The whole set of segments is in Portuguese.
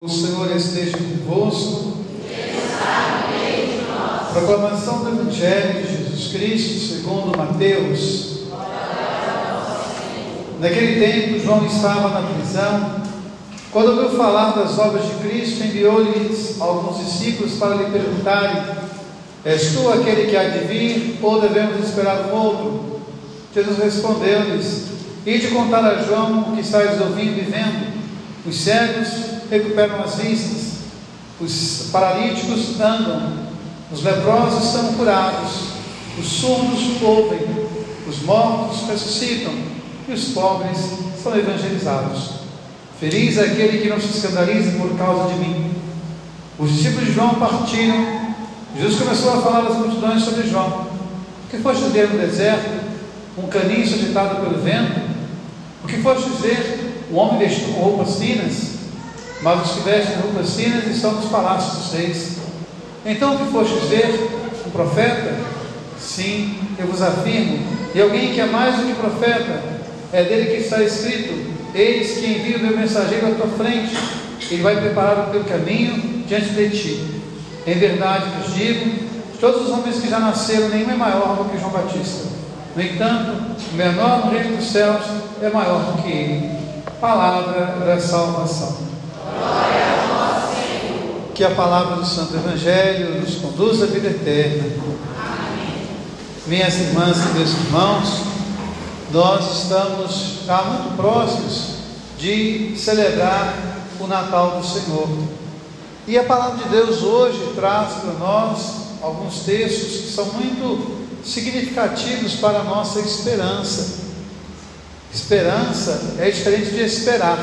O Senhor esteja convosco. Proclamação do Evangelho de Jesus Cristo segundo Mateus. Naquele tempo, João estava na prisão. Quando ouviu falar das obras de Cristo, enviou-lhes alguns discípulos para lhe perguntarem: És tu aquele que há de vir, ou devemos esperar um outro? Jesus respondeu-lhes: Ide contar a João o que estáis ouvindo e vendo. Os cegos recuperam as vistas, os paralíticos andam, os leprosos são curados, os surdos ouvem, os mortos ressuscitam e os pobres são evangelizados. Feliz é aquele que não se escandaliza por causa de mim. Os discípulos de João partiram. Jesus começou a falar às multidões sobre João. O que foste ver no deserto? Um caniço agitado pelo vento? O que foste ver? Um homem vestido com roupas finas? Mas os que vestem roupas finas estão nos palácios dos reis. Então o que fostes ver? Um profeta? Sim, eu vos afirmo, e alguém que é mais do que profeta, é dele que está escrito: Eis que envio meu mensageiro à tua frente, ele vai preparar o teu caminho diante de ti. Em verdade vos digo: todos os homens que já nasceram, nenhum é maior do que João Batista. No entanto, o menor no reino dos céus é maior do que ele. Palavra da salvação. Que a palavra do Santo Evangelho nos conduza à vida eterna. Amém. Minhas irmãs e meus irmãos, nós estamos já muito próximos de celebrar o Natal do Senhor. E a palavra de Deus hoje traz para nós alguns textos que são muito significativos para a nossa esperança. Esperança é diferente de esperar.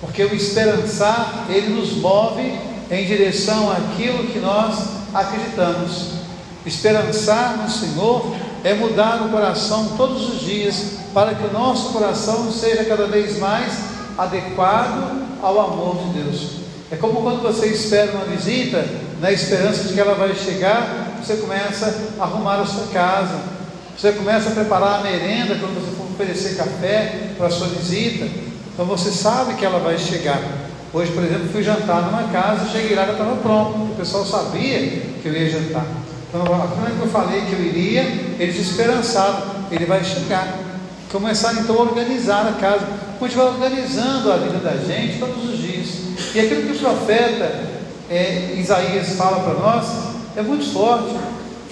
Porque o esperançar, ele nos move em direção àquilo que nós acreditamos. Esperançar no Senhor é mudar o coração todos os dias, para que o nosso coração seja cada vez mais adequado ao amor de Deus. É como quando você espera uma visita, na esperança de que ela vai chegar, você começa a arrumar a sua casa, você começa a preparar a merenda quando você for oferecer café para a sua visita, então você sabe que ela vai chegar. Hoje, por exemplo, fui jantar numa casa, cheguei lá e estava pronto. O pessoal sabia que eu ia jantar. Então, quando eu falei que eu iria, eles esperançaram, ele vai chegar. Começaram então a organizar a casa. Continuar organizando a vida da gente todos os dias. E aquilo que o profeta é, Isaías fala para nós é muito forte.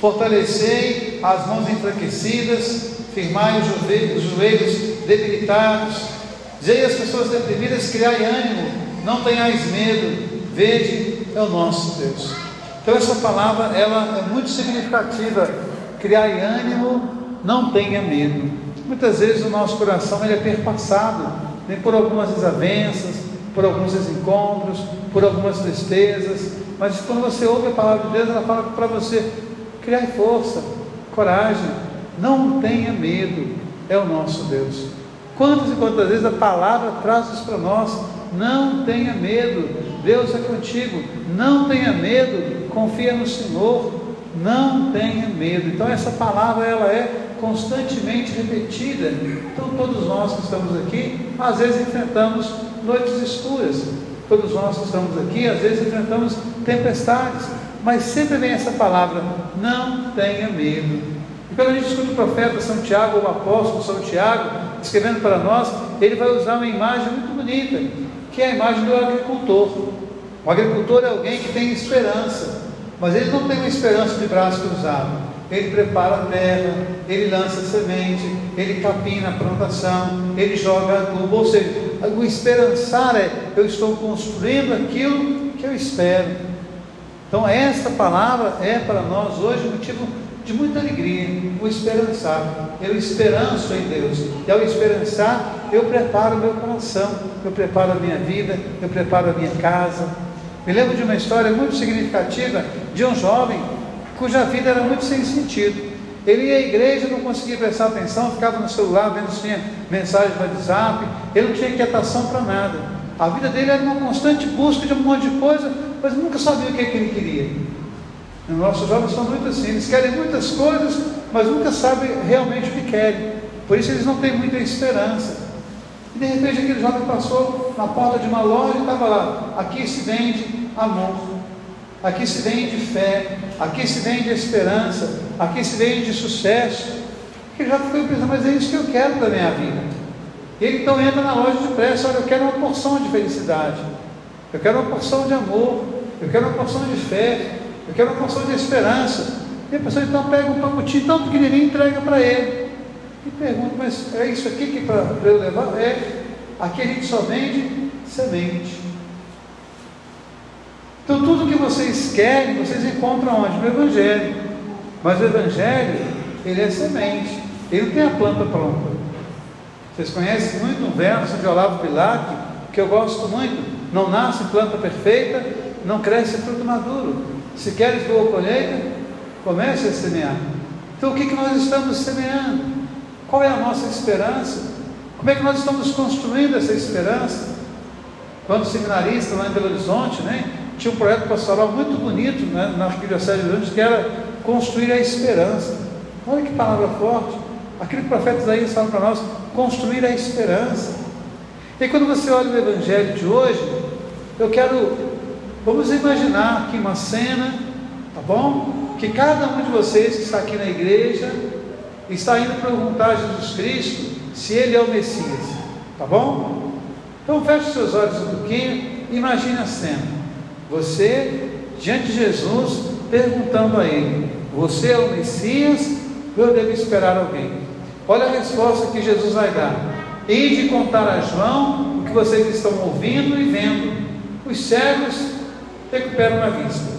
Fortalecei as mãos enfraquecidas, firmai os joelhos, os joelhos debilitados, Dizei às pessoas deprimidas: criai ânimo, não tenhais medo, vede, é o nosso Deus. Então, essa palavra ela é muito significativa. Criai ânimo, não tenha medo. Muitas vezes o nosso coração ele é perpassado nem por algumas desavenças, por alguns desencontros, por algumas tristezas. Mas quando você ouve a palavra de Deus, ela fala para você: criai força, coragem, não tenha medo, é o nosso Deus. Quantas e quantas vezes a palavra traz isso para nós? Não tenha medo, Deus é contigo. Não tenha medo, confia no Senhor. Não tenha medo. Então essa palavra ela é constantemente repetida. Então todos nós que estamos aqui, às vezes enfrentamos noites escuras. Todos nós que estamos aqui, às vezes enfrentamos tempestades. Mas sempre vem essa palavra: não tenha medo. E quando a gente escuta o profeta São Tiago, o apóstolo São Tiago, escrevendo para nós, ele vai usar uma imagem muito bonita, que é a imagem do agricultor. O agricultor é alguém que tem esperança, mas ele não tem uma esperança de braço cruzado. Ele prepara a terra, ele lança semente, ele capina a plantação, ele joga adubo. Ou seja, o esperançar é eu estou construindo aquilo que eu espero. Então, essa palavra é para nós hoje motivo de muita alegria, o esperançar. Eu esperanço em Deus. E ao esperançar, eu preparo o meu coração, eu preparo a minha vida, eu preparo a minha casa. Me lembro de uma história muito significativa de um jovem cuja vida era muito sem sentido. Ele ia à igreja, não conseguia prestar atenção, ficava no celular vendo se tinha mensagem no WhatsApp, ele não tinha quietação para nada. A vida dele era uma constante busca de um monte de coisa, mas nunca sabia o que, é que ele queria. Os nossos jovens são muito assim, eles querem muitas coisas, mas nunca sabem realmente o que querem. Por isso eles não têm muita esperança. E de repente aquele jovem passou na porta de uma loja e estava lá. Aqui se vende amor, aqui se vende fé, aqui se vende esperança, aqui se vende sucesso. Ele já ficou pensando, mas é isso que eu quero para a minha vida. E ele então entra na loja de pressa, olha, eu quero uma porção de felicidade, eu quero uma porção de amor, eu quero uma porção de fé, eu quero uma porção de esperança. E a pessoa então pega um pacotinho tão pequenininho e entrega para ele. E pergunta, mas é isso aqui que para eu levar? É, aqui a gente só vende semente. Então tudo que vocês querem, vocês encontram onde? No Evangelho. Mas o Evangelho, ele é semente. Ele não tem a planta pronta. Vocês conhecem muito um verso de Olavo Bilac, que eu gosto muito. Não nasce planta perfeita, não cresce fruto maduro. Se queres boa colheita, comece a semear. Então o que, que nós estamos semeando? Qual é a nossa esperança? Como é que nós estamos construindo essa esperança? Quando seminarista lá em Belo Horizonte, né, tinha um projeto pastoral muito bonito né, na Arquidiocese de Belo Horizonte, que era construir a esperança. Olha que palavra forte. Aquilo que o profeta Isaías fala para nós, construir a esperança. E quando você olha o Evangelho de hoje, eu quero, vamos imaginar aqui uma cena, tá bom? Que cada um de vocês que está aqui na igreja está indo perguntar a Jesus Cristo se Ele é o Messias, tá bom? Então feche seus olhos um pouquinho, imagine a cena. Você diante de Jesus perguntando a Ele: Você é o Messias? Ou eu devo esperar alguém? Olha a resposta que Jesus vai dar. de contar a João o que vocês estão ouvindo e vendo. Os cegos recuperam a vista.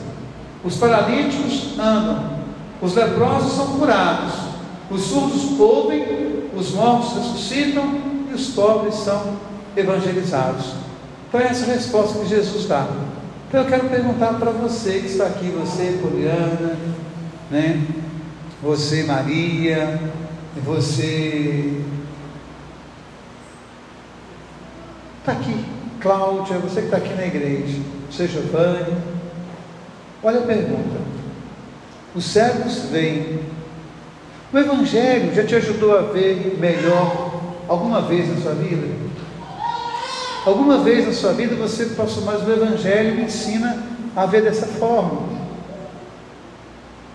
Os paralíticos andam. Os leprosos são curados. Os surdos ouvem. Os mortos ressuscitam. E os pobres são evangelizados. Então, essa é a resposta que Jesus dá. Então, eu quero perguntar para você que está aqui, você, Poliana, né? você, Maria, você está aqui, Cláudia, você que está aqui na igreja, você, Giovanni. Olha a pergunta. Os cegos vêm. O Evangelho já te ajudou a ver melhor alguma vez na sua vida? Alguma vez na sua vida você passou, mas o Evangelho me ensina a ver dessa forma.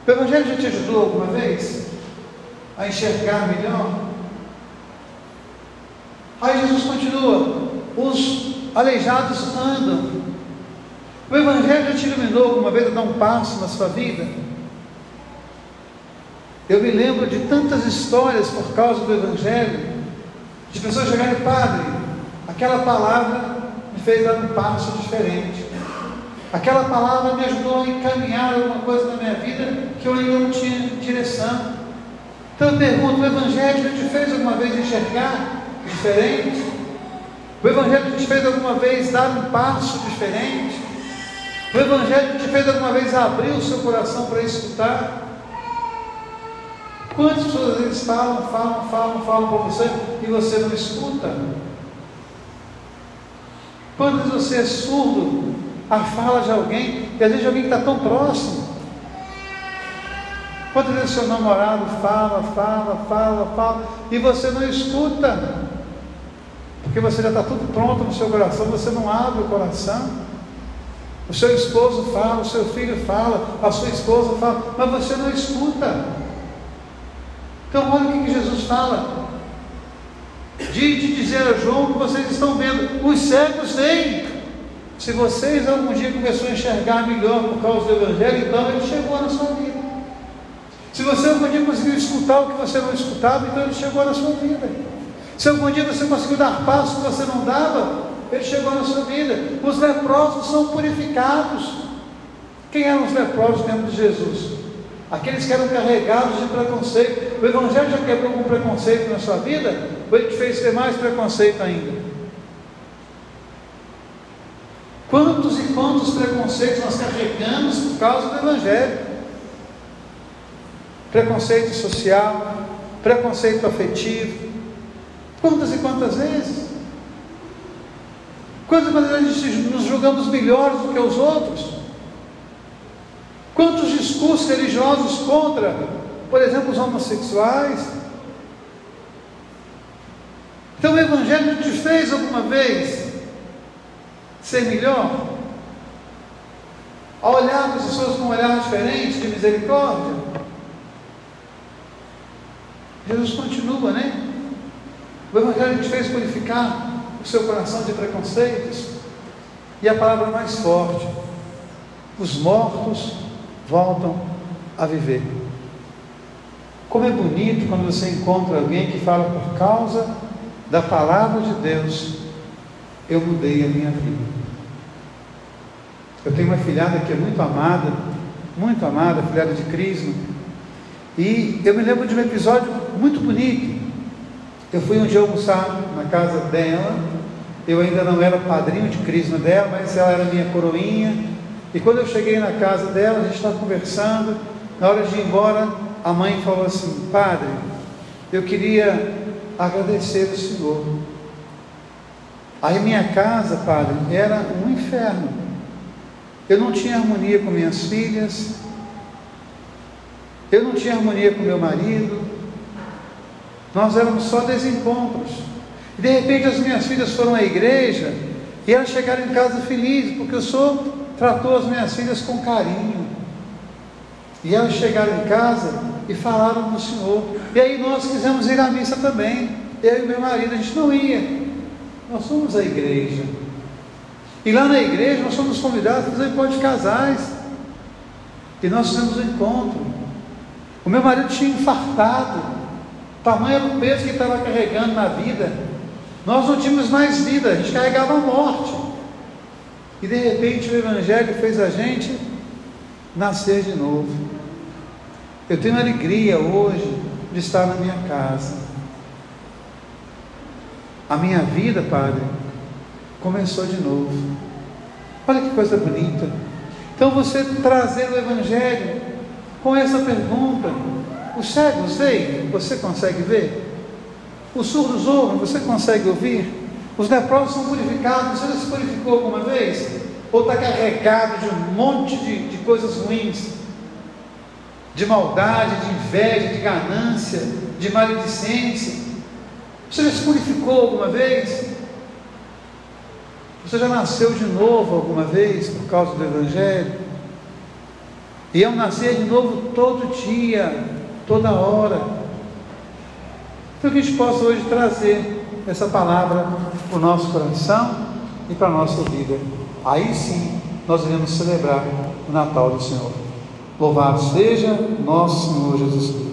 O Evangelho já te ajudou alguma vez? a enxergar melhor. Aí Jesus continua: os aleijados andam. O Evangelho já te iluminou alguma vez a dar um passo na sua vida? Eu me lembro de tantas histórias por causa do Evangelho, de pessoas chegarem, Padre, aquela palavra me fez dar um passo diferente. Aquela palavra me ajudou a encaminhar alguma coisa na minha vida que eu ainda não tinha direção. Então eu pergunto: o Evangelho te fez alguma vez enxergar diferente? O Evangelho te fez alguma vez dar um passo diferente? O Evangelho te fez alguma vez abrir o seu coração para escutar? Quantas pessoas vezes falam, falam, falam, falam para você e você não escuta? Quantas você é surdo à fala de alguém e às vezes alguém que está tão próximo? Quantas vezes seu namorado fala, fala, fala, fala, e você não escuta? Porque você já está tudo pronto no seu coração, você não abre o coração. O seu esposo fala, o seu filho fala, a sua esposa fala, mas você não escuta. Então olha o que Jesus fala. De, de dizer a João que vocês estão vendo, os cegos vêm. Se vocês algum dia começaram a enxergar melhor por causa do Evangelho, então ele chegou na sua vida. Se você algum dia conseguiu escutar o que você não escutava, então ele chegou na sua vida. Se algum dia você conseguiu dar passo que você não dava, ele chegou na sua vida. Os leprosos são purificados. Quem eram os leprosos dentro de Jesus? Aqueles que eram carregados de preconceito. O Evangelho já quebrou algum preconceito na sua vida? Ou ele te fez ter mais preconceito ainda? Quantos e quantos preconceitos nós carregamos por causa do Evangelho? preconceito social, preconceito afetivo. Quantas e quantas vezes? Quantas vezes nos julgamos melhores do que os outros? Quantos discursos religiosos contra, por exemplo, os homossexuais? Então o Evangelho te fez alguma vez ser melhor? A olhar para as pessoas com um olhar diferente de misericórdia? Jesus continua, né? O Evangelho te fez purificar o seu coração de preconceitos. E a palavra mais forte: os mortos voltam a viver. Como é bonito quando você encontra alguém que fala por causa da palavra de Deus, eu mudei a minha vida. Eu tenho uma filhada que é muito amada, muito amada, filhada de Crisma, e eu me lembro de um episódio muito bonito. Eu fui um dia almoçar na casa dela, eu ainda não era padrinho de Crisma dela, mas ela era minha coroinha, e quando eu cheguei na casa dela, a gente estava conversando, na hora de ir embora, a mãe falou assim: Padre, eu queria agradecer ao Senhor. Aí minha casa, padre, era um inferno. Eu não tinha harmonia com minhas filhas, eu não tinha harmonia com meu marido, nós éramos só desencontros. E de repente as minhas filhas foram à igreja e elas chegaram em casa felizes, porque o Senhor tratou as minhas filhas com carinho. E elas chegaram em casa e falaram do Senhor. E aí nós quisemos ir à missa também. Eu e meu marido, a gente não ia. Nós fomos à igreja. E lá na igreja nós fomos convidados a fazer encontro de casais. E nós fizemos um encontro. O meu marido tinha infartado. Tamanho era o peso que estava carregando na vida. Nós não tínhamos mais vida, a gente carregava a morte. E de repente o Evangelho fez a gente nascer de novo. Eu tenho alegria hoje de estar na minha casa. A minha vida, Padre, começou de novo. Olha que coisa bonita. Então você trazer o Evangelho com essa pergunta: os cegos veem, você consegue ver? Os surdos ouvem, você consegue ouvir? Os leprosos são purificados, você já se purificou alguma vez? Ou está carregado de um monte de, de coisas ruins? de maldade, de inveja, de ganância, de maledicência. Você já se purificou alguma vez? Você já nasceu de novo alguma vez por causa do Evangelho? E é um nascer de novo todo dia, toda hora. Então que a gente possa hoje trazer essa palavra para o nosso coração e para a nossa vida. Aí sim nós iremos celebrar o Natal do Senhor. Louvado seja nosso Senhor Jesus Cristo.